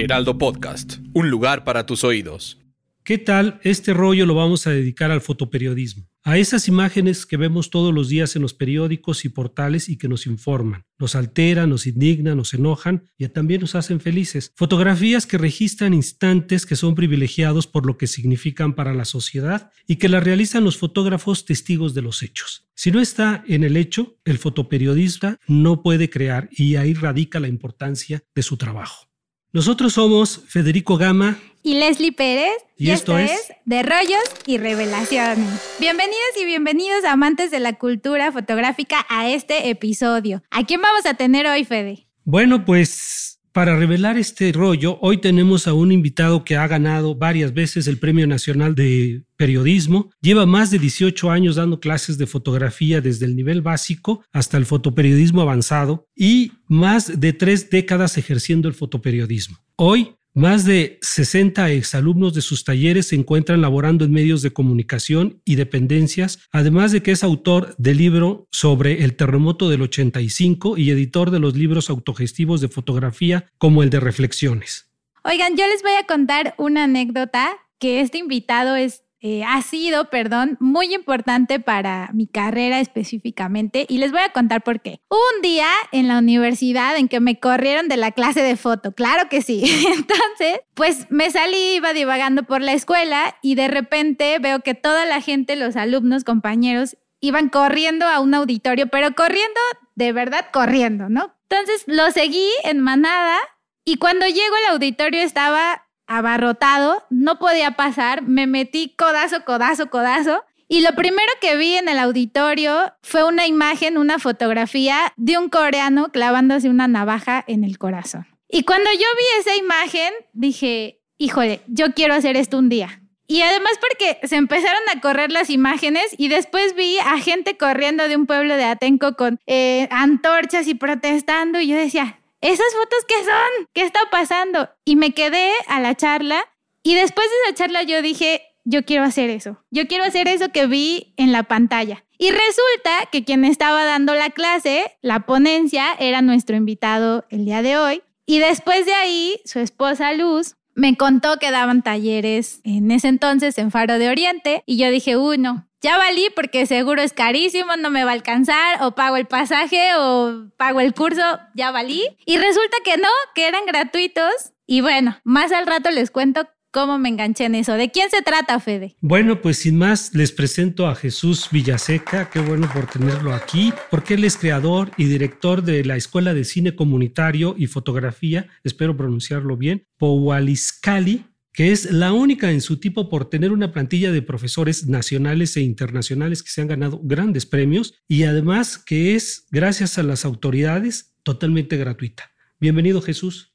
Heraldo Podcast, un lugar para tus oídos. ¿Qué tal? Este rollo lo vamos a dedicar al fotoperiodismo, a esas imágenes que vemos todos los días en los periódicos y portales y que nos informan, nos alteran, nos indignan, nos enojan y también nos hacen felices. Fotografías que registran instantes que son privilegiados por lo que significan para la sociedad y que las realizan los fotógrafos testigos de los hechos. Si no está en el hecho, el fotoperiodista no puede crear y ahí radica la importancia de su trabajo. Nosotros somos Federico Gama y Leslie Pérez. Y, esto, es De Rollos y Revelaciones. Bienvenidos y bienvenidos amantes de la cultura fotográfica a este episodio. ¿A quién vamos a tener hoy, Fede? Bueno, pues para revelar este rollo, hoy tenemos a un invitado que ha ganado varias veces el Premio Nacional de Periodismo. Lleva más de 18 años dando clases de fotografía desde el nivel básico hasta el fotoperiodismo avanzado y más de tres décadas ejerciendo el fotoperiodismo. Hoy más de 60 exalumnos de sus talleres se encuentran laborando en medios de comunicación y dependencias, además de que es autor del libro sobre el terremoto del 85 y editor de los libros autogestivos de fotografía como el de Reflexiones. Oigan, yo les voy a contar una anécdota que este invitado es eh, ha sido, perdón, muy importante para mi carrera específicamente y les voy a contar por qué. un día en la universidad en que me corrieron de la clase de foto, claro que sí. Entonces, pues me salí, iba divagando por la escuela y de repente veo que toda la gente, los alumnos, compañeros, iban corriendo a un auditorio, pero corriendo, de verdad corriendo, ¿no? Entonces lo seguí en manada y cuando llego al auditorio estaba abarrotado, no podía pasar, me metí codazo, codazo, codazo. Y lo primero que vi en el auditorio fue una imagen, una fotografía de un coreano clavándose una navaja en el corazón. Y cuando yo vi esa imagen, dije, híjole, yo quiero hacer esto un día. Y además porque se empezaron a correr las imágenes y después vi a gente corriendo de un pueblo de Atenco con eh, antorchas y protestando y yo decía, ¿esas fotos qué son? ¿Qué está pasando? Y me quedé a la charla y después de esa charla yo dije, yo quiero hacer eso. Yo quiero hacer eso que vi en la pantalla. Y resulta que quien estaba dando la clase, la ponencia, era nuestro invitado el día de hoy. Y después de ahí, su esposa Luz me contó que daban talleres en ese entonces en Faro de Oriente. Y yo dije, uno, ya valí porque seguro es carísimo, no me va a alcanzar, o pago el pasaje o pago el curso, ya valí. Y resulta que no, que eran gratuitos. Y bueno, más al rato les cuento cómo me enganché en eso. ¿De quién se trata, Fede? Bueno, pues sin más, les presento a Jesús Villaseca. Qué bueno por tenerlo aquí, porque él es creador y director de la Escuela de Cine Comunitario y Fotografía, espero pronunciarlo bien, Powaliscali, que es la única en su tipo por tener una plantilla de profesores nacionales e internacionales que se han ganado grandes premios y además que es, gracias a las autoridades, totalmente gratuita. Bienvenido Jesús.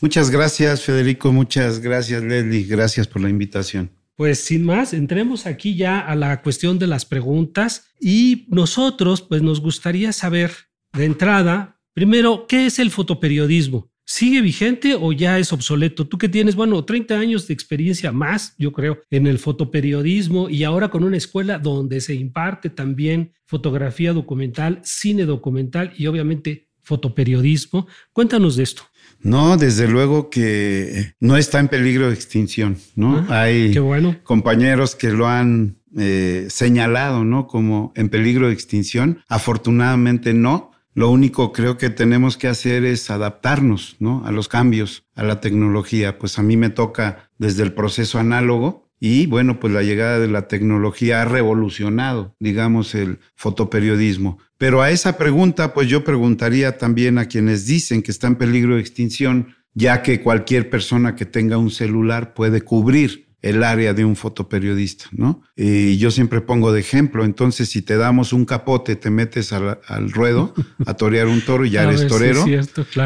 Muchas gracias Federico, muchas gracias Leslie, gracias por la invitación. Pues sin más, entremos aquí ya a la cuestión de las preguntas y nosotros pues nos gustaría saber de entrada, primero, ¿qué es el fotoperiodismo? ¿Sigue vigente o ya es obsoleto? Tú que tienes, bueno, 30 años de experiencia más, yo creo, en el fotoperiodismo y ahora con una escuela donde se imparte también fotografía documental, cine documental y obviamente fotoperiodismo. Cuéntanos de esto. No, desde luego que no está en peligro de extinción, ¿no? Ah, Hay compañeros que lo han eh, señalado, ¿no? Como en peligro de extinción. Afortunadamente no. Lo único creo que tenemos que hacer es adaptarnos ¿no? a los cambios, a la tecnología. Pues a mí me toca desde el proceso análogo y bueno, pues la llegada de la tecnología ha revolucionado, digamos, el fotoperiodismo. Pero a esa pregunta, pues yo preguntaría también a quienes dicen que está en peligro de extinción, ya que cualquier persona que tenga un celular puede cubrir el área de un fotoperiodista, ¿no? Y yo siempre pongo de ejemplo, entonces si te damos un capote, te metes al, ruedo a torear un toro y ya eres torero.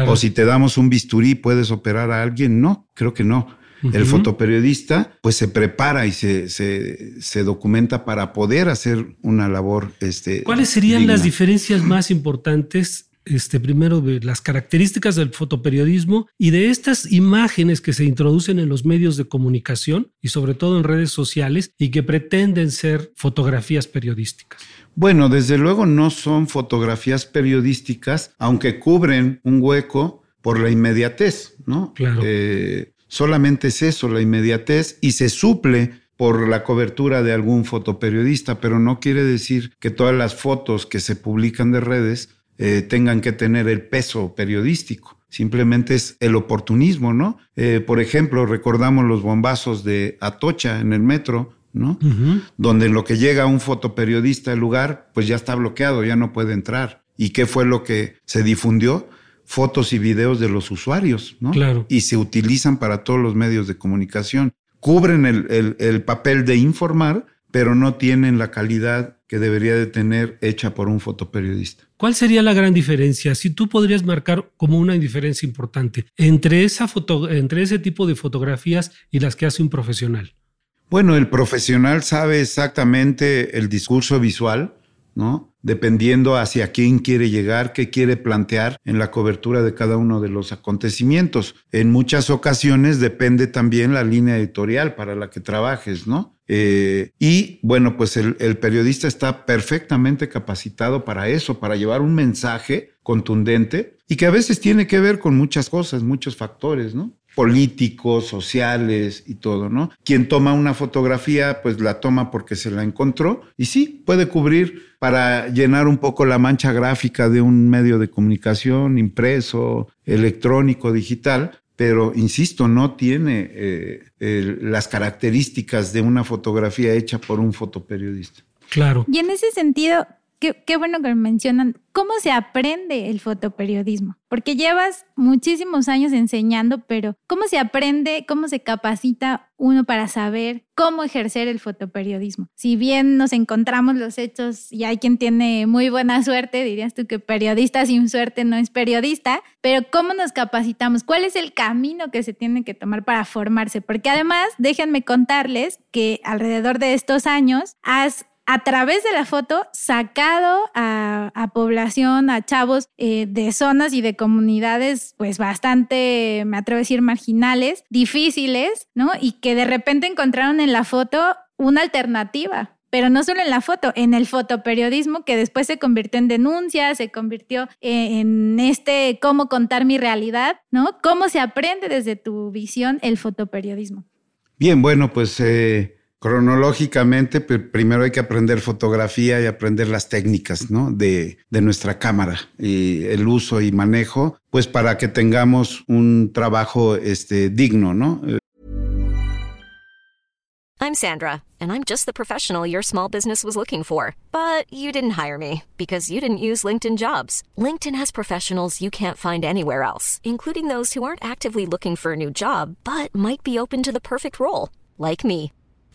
O si te damos un bisturí, puedes operar a alguien, no, creo que no. El fotoperiodista pues se prepara y se, se, documenta para poder hacer una labor. Este, ¿Cuáles serían las diferencias más importantes este, primero de las características del fotoperiodismo y de estas imágenes que se introducen en los medios de comunicación y sobre todo en redes sociales y que pretenden ser fotografías periodísticas. Bueno, desde luego no son fotografías periodísticas, aunque cubren un hueco por la inmediatez, ¿no? Claro. Eh, solamente es eso, la inmediatez, y se suple por la cobertura de algún fotoperiodista, pero no quiere decir que todas las fotos que se publican de redes eh, tengan que tener el peso periodístico. Simplemente es el oportunismo, ¿no? Eh, por ejemplo, recordamos los bombazos de Atocha en el metro, ¿no? Donde lo que llega un fotoperiodista al lugar, pues ya está bloqueado, ya no puede entrar. ¿Y qué fue lo que se difundió? Fotos y videos de los usuarios, ¿no? Claro. Y se utilizan para todos los medios de comunicación. Cubren el, el papel de informar, pero no tienen la calidad que debería de tener hecha por un fotoperiodista. ¿Cuál sería la gran diferencia? Si tú podrías marcar como una diferencia importante entre, esa foto, entre ese tipo de fotografías y las que hace un profesional. Bueno, el profesional sabe exactamente el discurso visual, ¿no? Dependiendo hacia quién quiere llegar, qué quiere plantear en la cobertura de cada uno de los acontecimientos. En muchas ocasiones depende también la línea editorial para la que trabajes, ¿no? Eh, y bueno, pues el, el, periodista está perfectamente capacitado para eso, para llevar un mensaje contundente y que a veces tiene que ver con muchas cosas, muchos factores, ¿no? Políticos, sociales y todo, ¿no? Quien toma una fotografía, pues la toma porque se la encontró y sí, puede cubrir para llenar un poco la mancha gráfica de un medio de comunicación impreso, electrónico, digital, pero insisto, no tiene eh, las características de una fotografía hecha por un fotoperiodista. Claro. Y en ese sentido, Qué, bueno que me mencionan cómo se aprende el fotoperiodismo, porque llevas muchísimos años enseñando, pero ¿cómo se aprende, cómo se capacita uno para saber cómo ejercer el fotoperiodismo? Si bien nos encontramos los hechos y hay quien tiene muy buena suerte, dirías tú que periodista sin suerte no es periodista, pero ¿cómo nos capacitamos? ¿Cuál es el camino que se tiene que tomar para formarse? Porque además, déjenme contarles que alrededor de estos años has a través de la foto sacado a, población, a chavos eh, de zonas y de comunidades pues bastante, me atrevo a decir, marginales, difíciles, ¿no? Y que de repente encontraron en la foto una alternativa. Pero no solo en la foto, en el fotoperiodismo que después se convirtió en denuncia, se convirtió en este cómo contar mi realidad, ¿no? ¿Cómo se aprende desde tu visión el fotoperiodismo? Bien, bueno, pues eh, Cronológicamente, primero hay que aprender fotografía y aprender las técnicas ¿no? de, de nuestra cámara y el uso y manejo, pues para que tengamos un trabajo este, digno, ¿no? I'm Sandra, and I'm just the professional your small business was looking for. But you didn't hire me because you didn't use LinkedIn jobs. LinkedIn has professionals you can't find anywhere else, including those who aren't actively looking for a new job, but might be open to the perfect role, like me.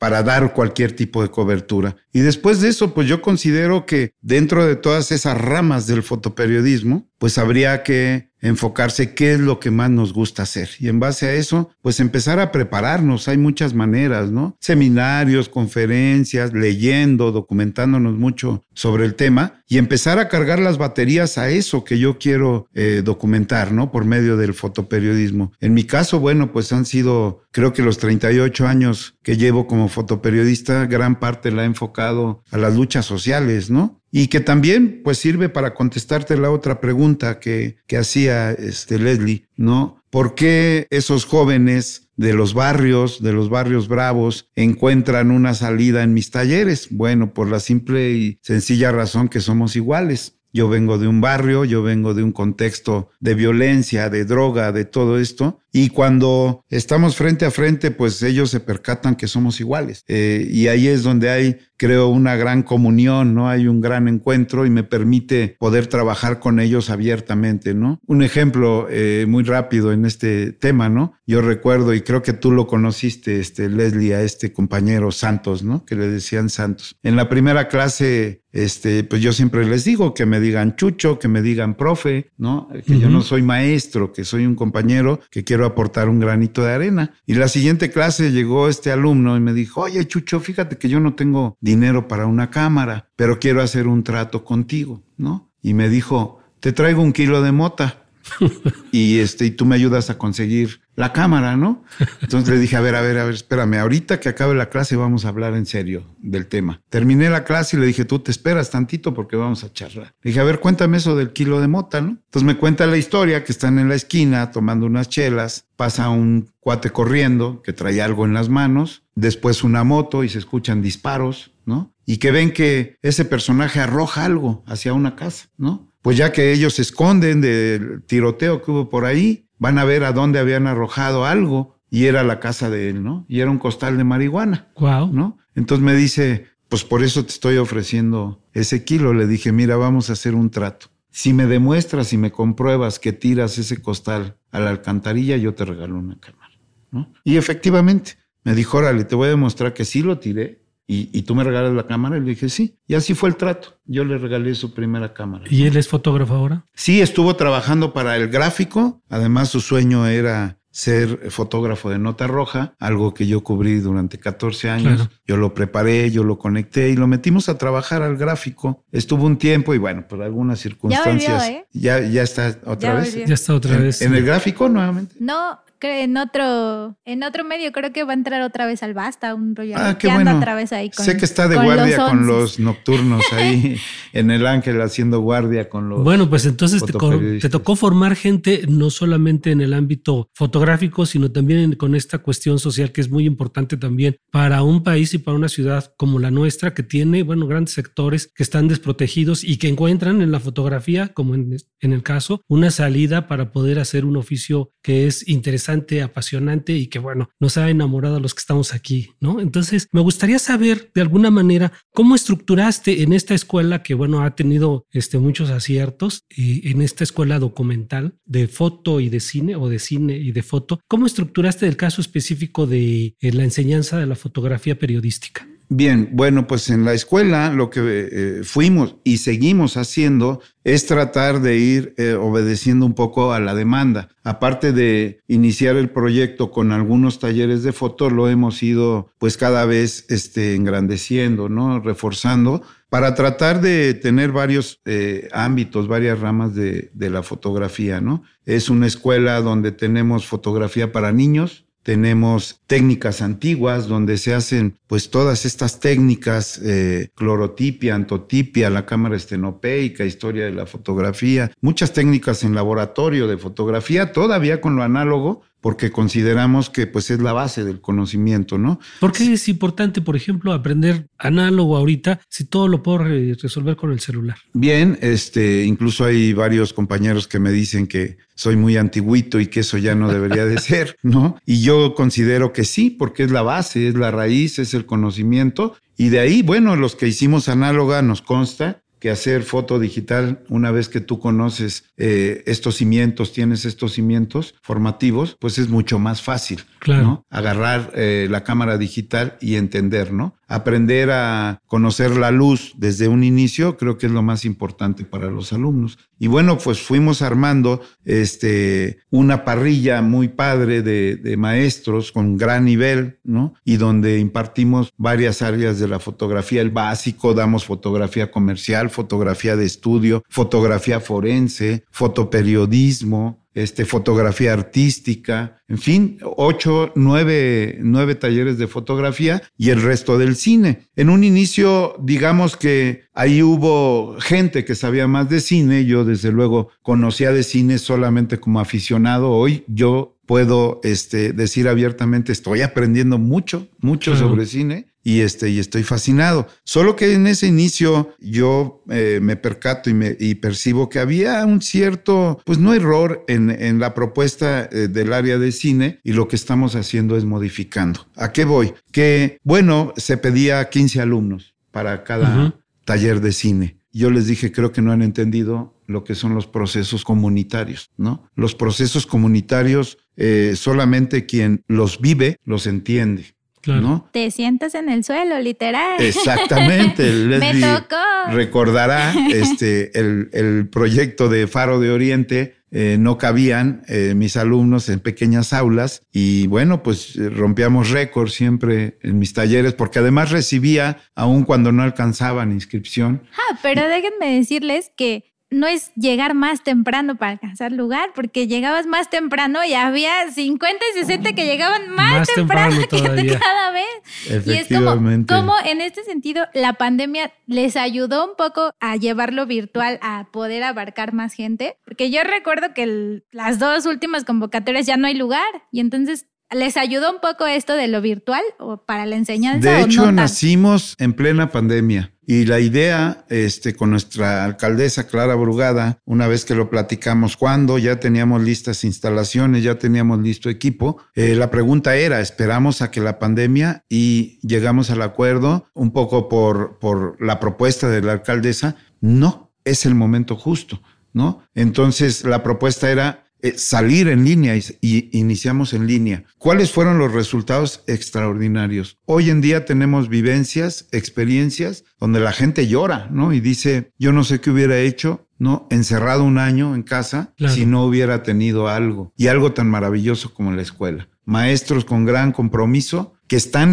para dar cualquier tipo de cobertura. Y después de eso, pues yo considero que dentro de todas esas ramas del fotoperiodismo, pues habría que enfocarse qué es lo que más nos gusta hacer. Y en base a eso, pues empezar a prepararnos. Hay muchas maneras, ¿no? Seminarios, conferencias, leyendo, documentándonos mucho sobre el tema y empezar a cargar las baterías a eso que yo quiero eh, documentar, ¿no? Por medio del fotoperiodismo. En mi caso, bueno, pues han sido, creo que los 38 años que llevo como fotoperiodista, gran parte la he enfocado a las luchas sociales, ¿no? y que también pues sirve para contestarte la otra pregunta que, que hacía este Leslie, ¿no? ¿Por qué esos jóvenes de los barrios, de los barrios bravos, encuentran una salida en mis talleres? Bueno, por la simple y sencilla razón que somos iguales. Yo vengo de un barrio, yo vengo de un contexto de violencia, de droga, de todo esto. Y cuando estamos frente a frente, pues ellos se percatan que somos iguales. Eh, y ahí es donde hay creo, una gran comunión, ¿no? Hay un gran encuentro y me permite poder trabajar con ellos abiertamente, ¿no? Un ejemplo eh, muy rápido en este tema, ¿no? Yo recuerdo, y creo que tú lo conociste, este, Leslie, a este compañero Santos, ¿no? Que le decían Santos. En la primera clase, este, pues yo siempre les digo que me digan chucho, que me digan profe, ¿no? Que yo no soy maestro, que soy un compañero que quiero quiero aportar un granito de arena. Y la siguiente clase llegó este alumno y me dijo, oye Chucho, fíjate que yo no tengo dinero para una cámara, pero quiero hacer un trato contigo, ¿no? Y me dijo, te traigo un kilo de mota. y este, y tú me ayudas a conseguir la cámara, ¿no? Entonces le dije, a ver, a ver, a ver, espérame, ahorita que acabe la clase vamos a hablar en serio del tema. Terminé la clase y le dije, tú te esperas tantito porque vamos a charlar. Le dije, a ver, cuéntame eso del kilo de mota, ¿no? Entonces me cuenta la historia que están en la esquina tomando unas chelas, pasa un cuate corriendo que trae algo en las manos, después una moto y se escuchan disparos, ¿no? Y que ven que ese personaje arroja algo hacia una casa, ¿no? Pues ya que ellos se esconden del tiroteo que hubo por ahí, van a ver a dónde habían arrojado algo y era la casa de él, ¿no? Y era un costal de marihuana. Wow. ¿No? Entonces me dice, pues por eso te estoy ofreciendo ese kilo. Le dije, mira, vamos a hacer un trato. Si me demuestras y me compruebas que tiras ese costal a la alcantarilla, yo te regalo una cámara, ¿no? Y efectivamente, me dijo, órale, te voy a demostrar que sí lo tiré y, tú me regalas la cámara. Y le dije, sí. Y así fue el trato. Yo le regalé su primera cámara. ¿Y él es fotógrafo ahora? Sí, estuvo trabajando para el gráfico. Además, su sueño era ser fotógrafo de nota roja, algo que yo cubrí durante 14 años. Yo lo preparé, yo lo conecté y lo metimos a trabajar al gráfico. Estuvo un tiempo y bueno, por algunas circunstancias. ¿eh? Ya, ya, está otra vez. Ya está otra vez. ¿En el gráfico nuevamente? No, en otro, en otro medio creo que va a entrar otra vez al Basta, un rollo ah, qué bueno. otra vez ahí con, Sé que está de guardia con los nocturnos ahí en el Ángel haciendo guardia con los Bueno, pues entonces te, tocó formar gente no solamente en el ámbito fotográfico, sino también con esta cuestión social que es muy importante también para un país y para una ciudad como la nuestra que tiene, bueno, grandes sectores que están desprotegidos y que encuentran en la fotografía, como en, en el caso, una salida para poder hacer un oficio que es interesante apasionante y que bueno, nos ha enamorado a los que estamos aquí, ¿no? Entonces, me gustaría saber de alguna manera cómo estructuraste en esta escuela que bueno, ha tenido este, muchos aciertos y en esta escuela documental de foto y de cine o de cine y de foto, ¿cómo estructuraste el caso específico de eh, la enseñanza de la fotografía periodística? Bien, bueno, pues en la escuela lo que eh, fuimos y seguimos haciendo es tratar de ir eh, obedeciendo un poco a la demanda. Aparte de iniciar el proyecto con algunos talleres de foto, lo hemos ido pues cada vez este, engrandeciendo, ¿no? Reforzando para tratar de tener varios eh, ámbitos, varias ramas de, de la fotografía, ¿no? Es una escuela donde tenemos fotografía para niños, tenemos técnicas antiguas donde se hacen pues todas estas técnicas, eh, clorotipia, antotipia, la cámara estenopeica, historia de la fotografía, muchas técnicas en laboratorio de fotografía, todavía con lo análogo, porque consideramos que pues es la base del conocimiento, ¿no? ¿Por qué es importante, por ejemplo, aprender análogo ahorita si todo lo puedo resolver con el celular? Bien, este, incluso hay varios compañeros que me dicen que soy muy antiguito y que eso ya no debería de ser, ¿no? Y yo considero que sí, porque es la base, es la raíz, es el conocimiento. Y de ahí, bueno, los que hicimos análoga nos consta que hacer foto digital, una vez que tú conoces eh, estos cimientos, tienes estos cimientos formativos, pues es mucho más fácil, claro. Agarrar eh, la cámara digital y entender, ¿no? Aprender a conocer la luz desde un inicio, creo que es lo más importante para los alumnos. Y bueno, pues fuimos armando este, una parrilla muy padre de, de maestros con gran nivel, ¿no? Y donde impartimos varias áreas de la fotografía, el básico, damos fotografía comercial, fotografía de estudio, fotografía forense, fotoperiodismo, este, fotografía artística, en fin, ocho, nueve, nueve talleres de fotografía y el resto del cine. En un inicio, digamos que ahí hubo gente que sabía más de cine, yo desde luego conocía de cine solamente como aficionado, hoy yo puedo este, decir abiertamente, estoy aprendiendo mucho, mucho sobre cine y, este, y estoy fascinado. Solo que en ese inicio yo eh, me percato y, me, y percibo que había un cierto, pues no error en, en la propuesta eh, del área de cine y lo que estamos haciendo es modificando. ¿A qué voy? Que, bueno, se pedía 15 alumnos para cada taller de cine. Yo les dije, creo que no han entendido lo que son los procesos comunitarios, ¿no? Los procesos comunitarios, eh, solamente quien los vive los entiende. ¿No? Te sientas en el suelo, literal. Exactamente. Me tocó. Recordará este, el, el proyecto de Faro de Oriente eh, no cabían eh, mis alumnos en pequeñas aulas y bueno, pues eh, rompíamos récords siempre en mis talleres porque además recibía aun cuando no alcanzaban inscripción. Ah, pero déjenme decirles que no es llegar más temprano para alcanzar lugar, porque llegabas más temprano y había 50 y 60 que llegaban más, temprano, que cada vez. Y es como, como en este sentido la pandemia les ayudó un poco a llevarlo virtual, a poder abarcar más gente, porque yo recuerdo que las dos últimas convocatorias ya no hay lugar y entonces ¿Les ayudó un poco esto de lo virtual o para la enseñanza? De hecho, nacimos en plena pandemia. Y la idea, este, con nuestra alcaldesa Clara Brugada, una vez que lo platicamos, cuando ya teníamos listas instalaciones, ya teníamos listo equipo, eh, la pregunta era, ¿esperamos a que la pandemia y llegamos al acuerdo un poco por, por la propuesta de la alcaldesa? No, es el momento justo, ¿no? Entonces la propuesta era eh, salir en línea y, iniciamos en línea. ¿Cuáles fueron los resultados extraordinarios? Hoy en día tenemos vivencias, experiencias donde la gente llora, ¿no? Y dice, yo no sé qué hubiera hecho, ¿no? Encerrado un año en casa si no hubiera tenido algo. Y algo tan maravilloso como la escuela. Maestros con gran compromiso que están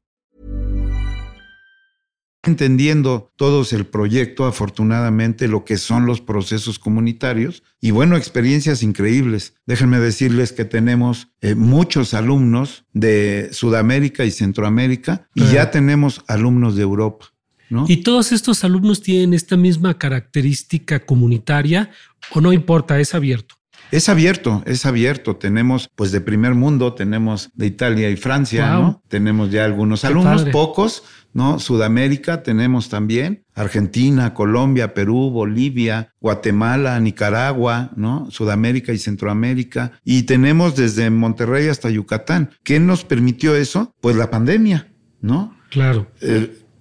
Entendiendo todos el proyecto, afortunadamente, lo que son los procesos comunitarios y bueno, experiencias increíbles. Déjenme decirles que tenemos eh, muchos alumnos de Sudamérica y Centroamérica y ya tenemos alumnos de Europa. ¿no? ¿Y todos estos alumnos tienen esta misma característica comunitaria o no importa, es abierto? Es abierto, es abierto. Tenemos, pues, de primer mundo, tenemos de Italia y Francia, ¿no? Tenemos ya algunos alumnos, pocos, ¿no? Sudamérica tenemos también, Argentina, Colombia, Perú, Bolivia, Guatemala, Nicaragua, ¿no? Sudamérica y Centroamérica. Y tenemos desde Monterrey hasta Yucatán. ¿Qué nos permitió eso? Pues la pandemia, ¿no? Claro.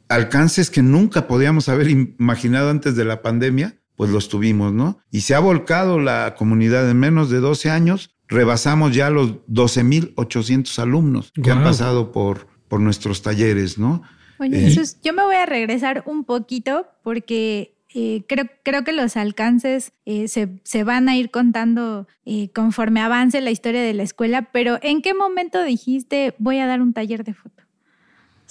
alcances que nunca podíamos haber imaginado antes de la pandemia pues los tuvimos, ¿no? Y se ha volcado la comunidad en menos de 12 años. Rebasamos ya los 12.800 alumnos que han pasado por, por nuestros talleres, ¿no? Oye, eh, Jesús, yo me voy a regresar un poquito porque eh, creo, creo, que los alcances eh, se, se, van a ir contando conforme avance la historia de la escuela, pero ¿en qué momento dijiste voy a dar un taller de foto?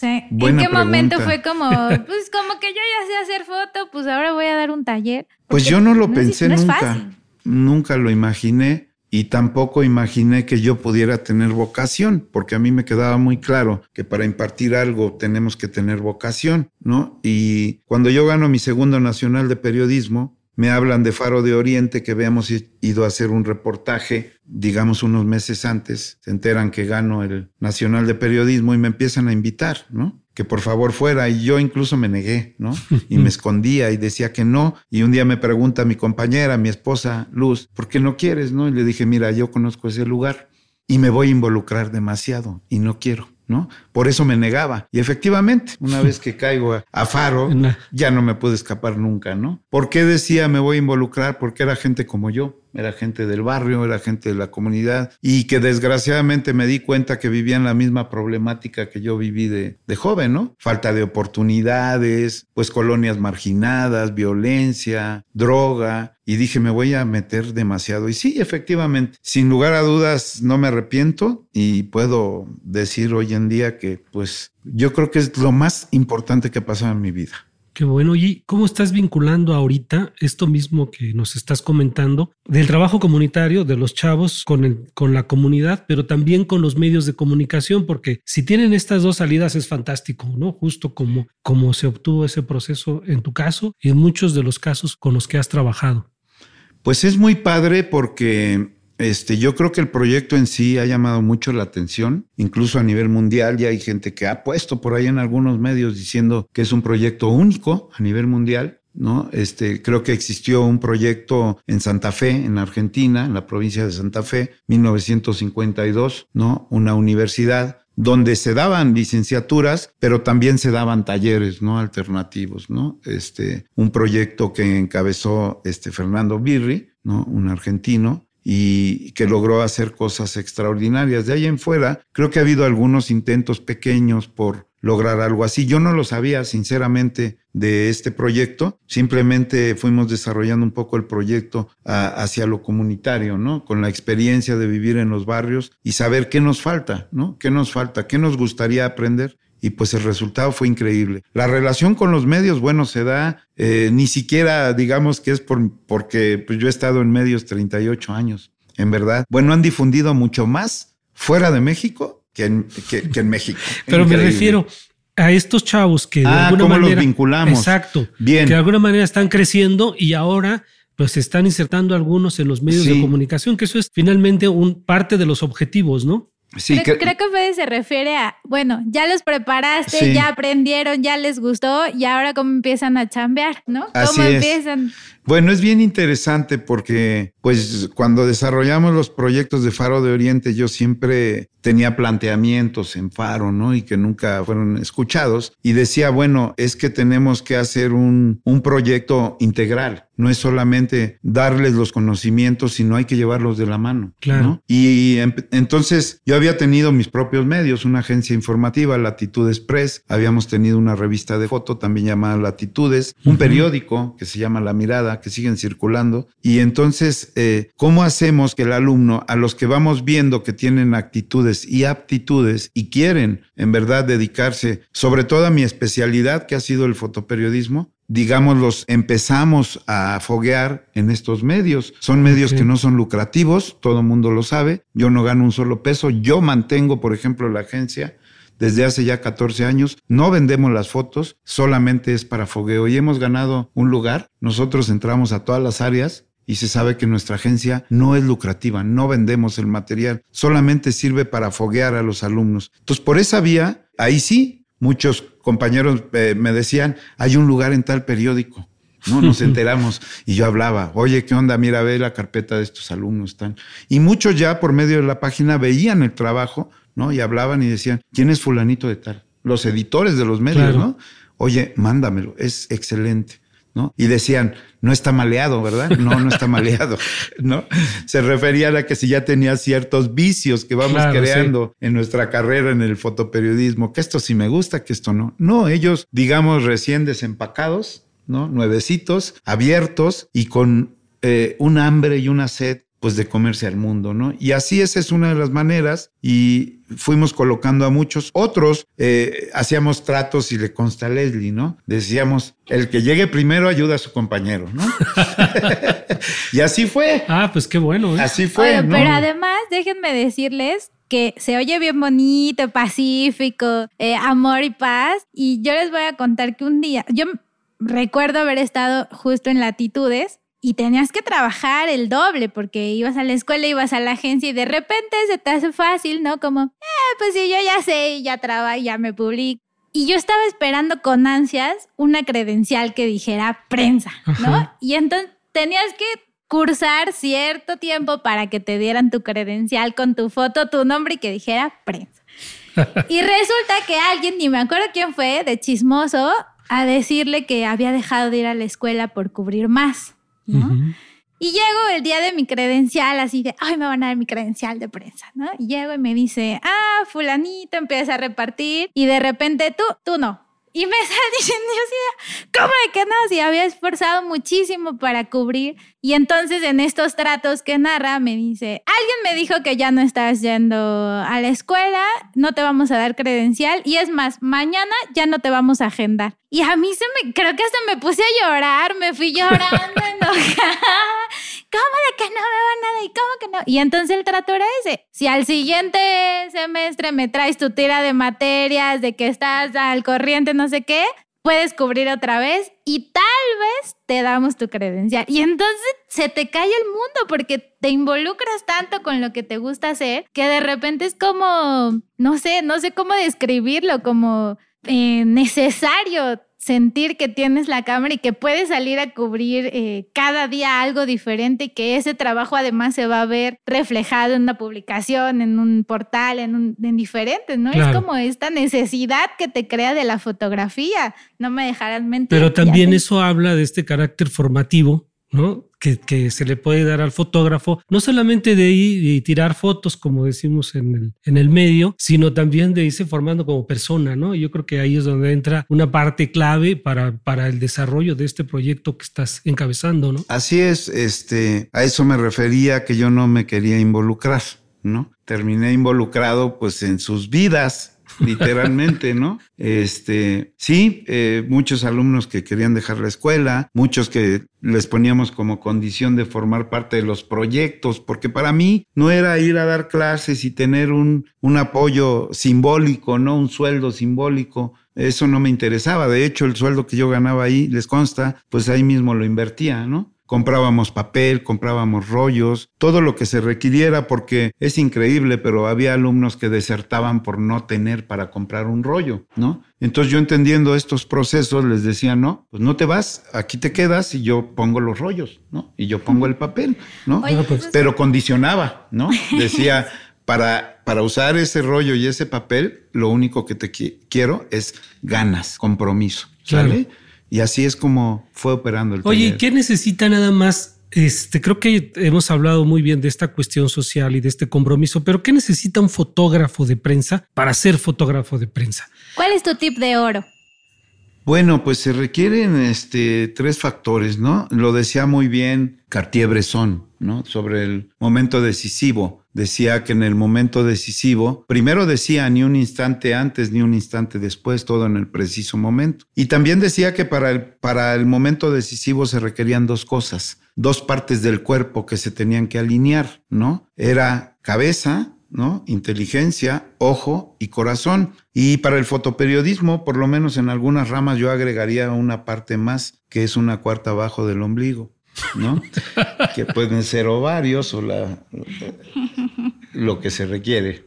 ¿En qué momento fue como, pues como que yo ya sé hacer foto, pues ahora voy a dar un taller? Pues yo no lo pensé nunca, nunca lo imaginé y tampoco imaginé que yo pudiera tener vocación, porque a mí me quedaba muy claro que para impartir algo tenemos que tener vocación, ¿no? Y cuando yo gano mi segundo nacional de periodismo, me hablan de Faro de Oriente, que habíamos ido a hacer un reportaje, digamos, unos meses antes. Se enteran que gano el Nacional de Periodismo y me empiezan a invitar, ¿no? Que por favor fuera. Y yo incluso me negué, ¿no? Y me escondía y decía que no. Y un día me pregunta mi compañera, mi esposa Luz, ¿por qué no quieres, no? Y le dije, mira, yo conozco ese lugar y me voy a involucrar demasiado y no quiero. ¿No? Por eso me negaba. Y efectivamente, una vez que caigo a, Faro, ya no me puedo escapar nunca, ¿no? ¿Por qué decía me voy a involucrar? Porque era gente como yo era gente del barrio, era gente de la comunidad y que desgraciadamente me di cuenta que vivían la misma problemática que yo viví de, joven, ¿no? Falta de oportunidades, pues colonias marginadas, violencia, droga. Y dije, me voy a meter demasiado. Y sí, efectivamente, sin lugar a dudas, no me arrepiento y puedo decir hoy en día que, pues, yo creo que es lo más importante que ha en mi vida. Qué bueno. Y cómo estás vinculando ahorita esto mismo que nos estás comentando del trabajo comunitario de los chavos con, con la comunidad, pero también con los medios de comunicación, porque si tienen estas dos salidas es fantástico, ¿no? Justo como, como se obtuvo ese proceso en tu caso y en muchos de los casos con los que has trabajado. Pues es muy padre porque Este, yo creo que el proyecto en sí ha llamado mucho la atención, incluso a nivel mundial. Ya hay gente que ha puesto por ahí en algunos medios diciendo que es un proyecto único a nivel mundial. ¿no? Este, creo que existió un proyecto en Santa Fe, en Argentina, en la provincia de Santa Fe, 1952, ¿no? Una universidad donde se daban licenciaturas, pero también se daban talleres, ¿no? Alternativos. Este, un proyecto que encabezó este Fernando Birri. Un argentino, y que logró hacer cosas extraordinarias. De ahí en fuera, creo que ha habido algunos intentos pequeños por lograr algo así. Yo no lo sabía, sinceramente, de este proyecto. Simplemente fuimos desarrollando un poco el proyecto hacia lo comunitario, ¿no? Con la experiencia de vivir en los barrios y saber qué nos falta, ¿no? ¿Qué nos falta? ¿Qué nos gustaría aprender? Y pues el resultado fue increíble. La relación con los medios, bueno, se da eh, ni siquiera, digamos que es por, porque pues yo he estado en medios 38 años, en verdad. Bueno, han difundido mucho más fuera de México que en, México. Pero me refiero a estos chavos que de ah, alguna ¿cómo manera. los vinculamos? Exacto. Bien. Que de alguna manera están creciendo y ahora pues se están insertando algunos en los medios de comunicación, que eso es finalmente un parte de los objetivos, ¿no? Sí, creo, que, Fede se refiere a, bueno, ya los preparaste, ya aprendieron, ya les gustó y ahora cómo empiezan a chambear, ¿no? ¿Cómo empiezan? Bueno, es bien interesante porque pues cuando desarrollamos los proyectos de Faro de Oriente yo siempre tenía planteamientos en Faro, ¿no? Y que nunca fueron escuchados. Y decía, bueno, es que tenemos que hacer un, un proyecto integral. No es solamente darles los conocimientos, sino hay que llevarlos de la mano. Claro. Y entonces yo había tenido mis propios medios, una agencia informativa, Latitudes Press, habíamos tenido una revista de foto también llamada Latitudes, un periódico que se llama La Mirada, que siguen circulando. Y entonces, eh, ¿cómo hacemos que el alumno, a los que vamos viendo que tienen actitudes y aptitudes y quieren en verdad dedicarse, sobre todo a mi especialidad que ha sido el fotoperiodismo, digamos, los empezamos a foguear en estos medios. Son medios que no son lucrativos, todo el mundo lo sabe. Yo no gano un solo peso. Yo mantengo, por ejemplo, la agencia desde hace ya 14 años. No vendemos las fotos, solamente es para fogueo y hemos ganado un lugar. Nosotros entramos a todas las áreas y se sabe que nuestra agencia no es lucrativa, no vendemos el material, solamente sirve para foguear a los alumnos. Entonces, por esa vía, ahí sí, muchos compañeros eh, me decían, hay un lugar en tal periódico. No nos enteramos y yo hablaba, oye, ¿qué onda? Mira, ve la carpeta de estos alumnos. Están. Y muchos ya por medio de la página veían el trabajo, ¿no? Y hablaban y decían, ¿quién es fulanito de tal? Los editores de los medios, ¿no? Oye, mándamelo, es excelente. ¿no? Y decían, no está maleado, ¿verdad? No, no está maleado, ¿no? Se referían a que si ya tenía ciertos vicios que vamos creando en nuestra carrera en el fotoperiodismo, que esto sí me gusta, que esto no. No, ellos, digamos, recién desempacados, ¿no? Nuevecitos, abiertos y con eh, un hambre y una sed pues de comerse al mundo, ¿no? Y así esa es una de las maneras y fuimos colocando a muchos. Otros eh, hacíamos tratos y le consta a Leslie, ¿no? Decíamos, el que llegue primero ayuda a su compañero, ¿no? y así fue. Ah, pues qué bueno. ¿eh? Así fue. Pero además, déjenme decirles que se oye bien bonito, pacífico, eh, amor y paz. Y yo les voy a contar que un día, yo recuerdo haber estado justo en latitudes y tenías que trabajar el doble porque ibas a la escuela, ibas a la agencia y de repente se te hace fácil, ¿no? Como, eh, pues sí, yo ya sé, ya trabajo, ya me publico. Y yo estaba esperando con ansias una credencial que dijera prensa, ¿no? Y entonces tenías que cursar cierto tiempo para que te dieran tu credencial con tu foto, tu nombre y que dijera prensa. y resulta que alguien, ni me acuerdo quién fue, de chismoso, a decirle que había dejado de ir a la escuela por cubrir más. Y llego el día de mi credencial, así de, ay, me van a dar mi credencial de prensa, ¿no? Y llego y me dice, ah, fulanito, empieza a repartir y de repente tú, tú no, y me sale diciendo, ¿cómo de que no? Si había esforzado muchísimo para cubrir. Y entonces en estos tratos que narra me dice, alguien me dijo que ya no estás yendo a la escuela, no te vamos a dar credencial y es más, mañana ya no te vamos a agendar. Y a mí se me, creo que hasta me puse a llorar, me fui llorando, enojada. ¿Cómo de que no veo nada? ¿Y cómo que no? Y entonces el trato era ese. Si al siguiente semestre me traes tu tira de materias, de que estás al corriente, no sé qué, puedes cubrir otra vez y tal vez te damos tu credencial. Y entonces se te cae el mundo porque te involucras tanto con lo que te gusta hacer que de repente es como, no sé, no sé cómo describirlo, como eh, necesario sentir que tienes la cámara y que puedes salir a cubrir eh, cada día algo diferente y que ese trabajo además se va a ver reflejado en una publicación, en un portal, en, un, en diferentes, ¿no? Es como esta necesidad que te crea de la fotografía, no me dejarán mentir. Pero también eso habla de este carácter formativo ¿no? Que, se le puede dar al fotógrafo, no solamente de ir y tirar fotos, como decimos en el, en el medio, sino también de irse formando como persona, ¿no? Yo creo que ahí es donde entra una parte clave para, para el desarrollo de este proyecto que estás encabezando, ¿no? Así es, este, a eso me refería que yo no me quería involucrar, ¿no? Terminé involucrado pues en sus vidas, literalmente, ¿no? Este, sí, eh, muchos alumnos que querían dejar la escuela, muchos que les poníamos como condición de formar parte de los proyectos, porque para mí no era ir a dar clases y tener un, un apoyo simbólico, ¿no? Un sueldo simbólico. Eso no me interesaba. De hecho, el sueldo que yo ganaba ahí, les consta, pues ahí mismo lo invertía, ¿no? Comprábamos papel, comprábamos rollos, todo lo que se requiriera porque es increíble, pero había alumnos que desertaban por no tener para comprar un rollo, ¿no? Entonces yo entendiendo estos procesos les decía, no, pues no te vas, aquí te quedas y yo pongo los rollos, ¿no? Y yo pongo el papel, ¿no? Pues, pero condicionaba, ¿no? Decía, para, para usar ese rollo y ese papel, lo único que te quiero es ganas, compromiso, ¿sale? Y así es como fue operando el Oye, ¿qué necesita nada más? Este, creo que hemos hablado muy bien de esta cuestión social y de este compromiso, pero ¿qué necesita un fotógrafo de prensa para ser fotógrafo de prensa? ¿Cuál es tu tip de oro? Bueno, pues se requieren este, tres factores, ¿no? Lo decía muy bien Cartier-Bresson, ¿no? Sobre el momento decisivo. Decía que en el momento decisivo, primero decía ni un instante antes ni un instante después, todo en el preciso momento. Y también decía que para el, para el momento decisivo se requerían dos cosas, dos partes del cuerpo que se tenían que alinear, ¿no? Era cabeza ¿no? Inteligencia, ojo y corazón. Y para el fotoperiodismo, por lo menos en algunas ramas, yo agregaría una parte más, que es una cuarta abajo del ombligo, ¿no? que pueden ser ovarios o la, lo que se requiere.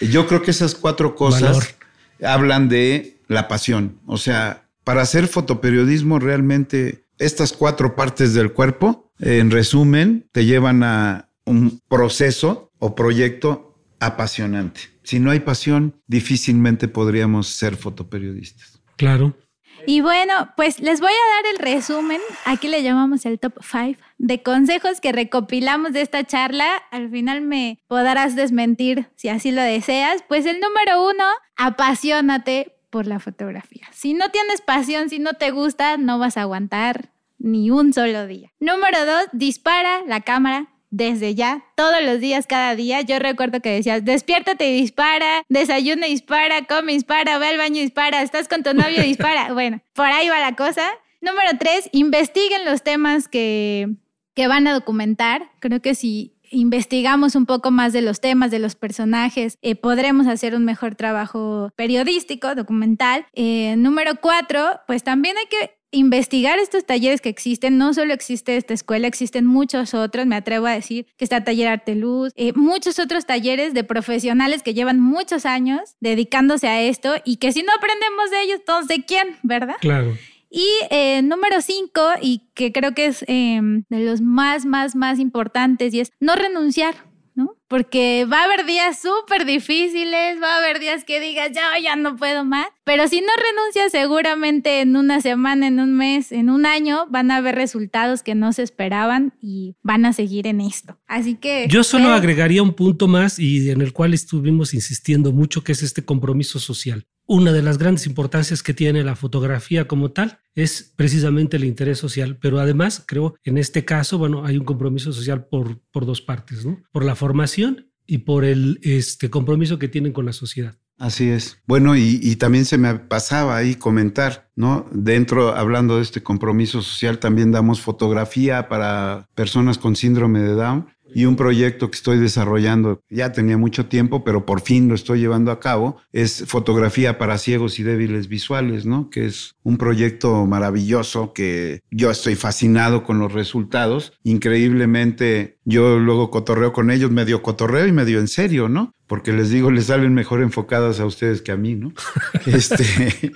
Yo creo que esas cuatro cosas hablan de la pasión. O sea, para hacer fotoperiodismo realmente estas cuatro partes del cuerpo, en resumen, te llevan a un proceso o proyecto apasionante. Si no hay pasión, difícilmente podríamos ser fotoperiodistas. Claro. Y bueno, pues les voy a dar el resumen, aquí le llamamos el top 5 de consejos que recopilamos de esta charla. Al final me podrás desmentir si así lo deseas. Pues el número uno, apasionate por la fotografía. Si no tienes pasión, si no te gusta, no vas a aguantar ni un solo día. Número dos, dispara la cámara desde ya, todos los días, cada día. Yo recuerdo que decías, despiértate y dispara, desayuna y dispara, come y dispara, ve al baño y dispara, estás con tu novio y dispara. Bueno, por ahí va la cosa. Número tres, investiguen los temas que, que van a documentar. Creo que si investigamos un poco más de los temas, de los personajes, eh, podremos hacer un mejor trabajo periodístico, documental. Eh, número cuatro, pues también hay que investigar estos talleres que existen. No solo existe esta escuela, existen muchos otros. Me atrevo a decir que está Taller Arte Luz, eh, muchos otros talleres de profesionales que llevan muchos años dedicándose a esto y que si no aprendemos de ellos, entonces de quién, ¿verdad? Claro. Y eh, número cinco, y que creo que es em, de los más, más, más importantes, y es no renunciar. ¿No? Porque va a haber días súper difíciles, va a haber días que digas, ya, ya no puedo más, pero si no renuncias, seguramente en una semana, en un mes, en un año, van a haber resultados que no se esperaban y van a seguir en esto. Así que... Yo solo agregaría un punto más y en el cual estuvimos insistiendo mucho, que es este compromiso social. Una de las grandes importancias que tiene la fotografía como tal es precisamente el interés social, pero además creo en este caso, bueno, hay un compromiso social por, por dos partes, ¿no? Por la formación y por el este, compromiso que tienen con la sociedad. Así es. Bueno, y, también se me pasaba ahí comentar, ¿no? Dentro, hablando de este compromiso social, también damos fotografía para personas con síndrome de Down Y un proyecto que estoy desarrollando, ya tenía mucho tiempo, pero por fin lo estoy llevando a cabo, es fotografía para ciegos y débiles visuales, ¿no? Que es un proyecto maravilloso que yo estoy fascinado con los resultados. Increíblemente, yo luego cotorreo con ellos, medio cotorreo y medio en serio, ¿no? Porque les digo, les salen mejor enfocadas a ustedes que a mí, ¿no? este,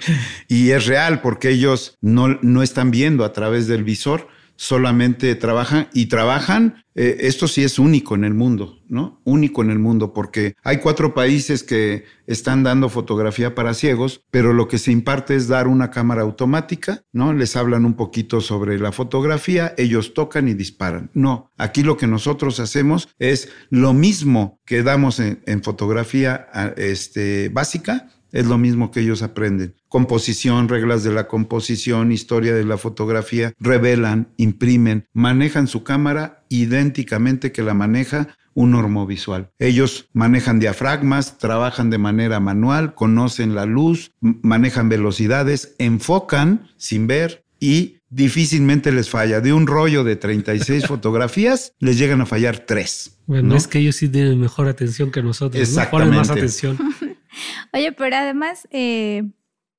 y es real porque ellos no, no están viendo a través del visor solamente trabajan y trabajan, eh, esto sí es único en el mundo, ¿no? Único en el mundo, porque hay cuatro países que están dando fotografía para ciegos, pero lo que se imparte es dar una cámara automática, ¿no? Les hablan un poquito sobre la fotografía, ellos tocan y disparan. No, aquí lo que nosotros hacemos es lo mismo que damos en, fotografía este, básica, es lo mismo que ellos aprenden. Composición, reglas de la composición, historia de la fotografía, revelan, imprimen, manejan su cámara idénticamente que la maneja un normovisual. Ellos manejan diafragmas, trabajan de manera manual, conocen la luz, manejan velocidades, enfocan sin ver y difícilmente les falla. De un rollo de 36 fotografías, les llegan a fallar tres. Bueno, es que ellos sí tienen mejor atención que nosotros. Exactamente. Ponen más atención. Oye, pero además, eh,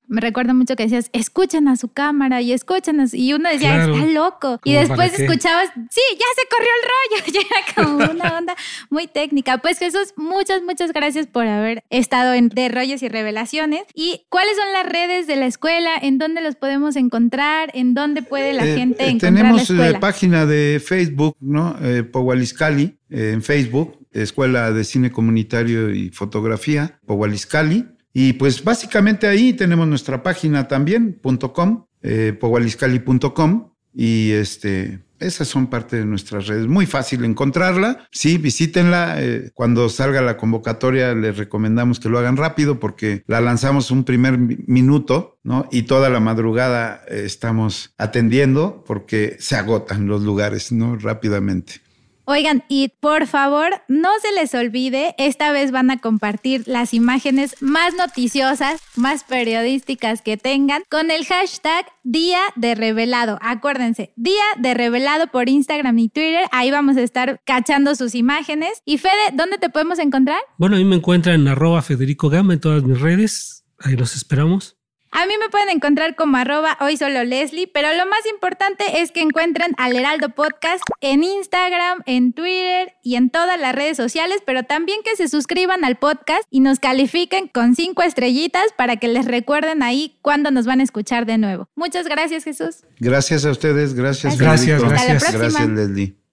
me recuerdo mucho que decías, escuchen a su cámara y escuchen Y uno decía, Claro. está loco. Y ¿Cómo después escuchabas, sí, ya se corrió el rollo. Y era como una onda muy técnica. Pues Jesús, muchas, muchas gracias por haber estado en De Rollos y Revelaciones. ¿Y cuáles son las redes de la escuela? ¿En dónde los podemos encontrar? ¿En dónde puede la Eh, gente eh, encontrar la tenemos eh, escuela? página de Facebook, ¿no? Eh, Powaliscali, eh, en Facebook, Escuela de Cine Comunitario y Fotografía, Powaliscali. Y pues básicamente ahí tenemos nuestra página también, .com, eh, powaliscali.com. Y este, esas son parte de nuestras redes. Muy fácil encontrarla. Sí, visítenla. Eh, cuando salga la convocatoria les recomendamos que lo hagan rápido porque la lanzamos un primer mi- minuto, ¿no? Y toda la madrugada eh, estamos atendiendo porque se agotan los lugares, ¿no? Rápidamente. Oigan, y por favor, no se les olvide, esta vez van a compartir las imágenes más noticiosas, más periodísticas que tengan con el hashtag Día de Revelado. Acuérdense, Día de Revelado por Instagram y Twitter. Ahí vamos a estar cachando sus imágenes. Y Fede, ¿dónde te podemos encontrar? Bueno, ahí me encuentran en arroba Federico Gama en todas mis redes. Ahí los esperamos. A mí me pueden encontrar como arroba hoy solo Leslie, pero lo más importante es que encuentren al Heraldo Podcast en Instagram, en Twitter y en todas las redes sociales, pero también que se suscriban al podcast y nos califiquen con cinco estrellitas para que les recuerden ahí cuándo nos van a escuchar de nuevo. Muchas gracias, Jesús. Gracias a ustedes. Gracias. Gracias, gracias. Hasta la próxima. Gracias, Leslie.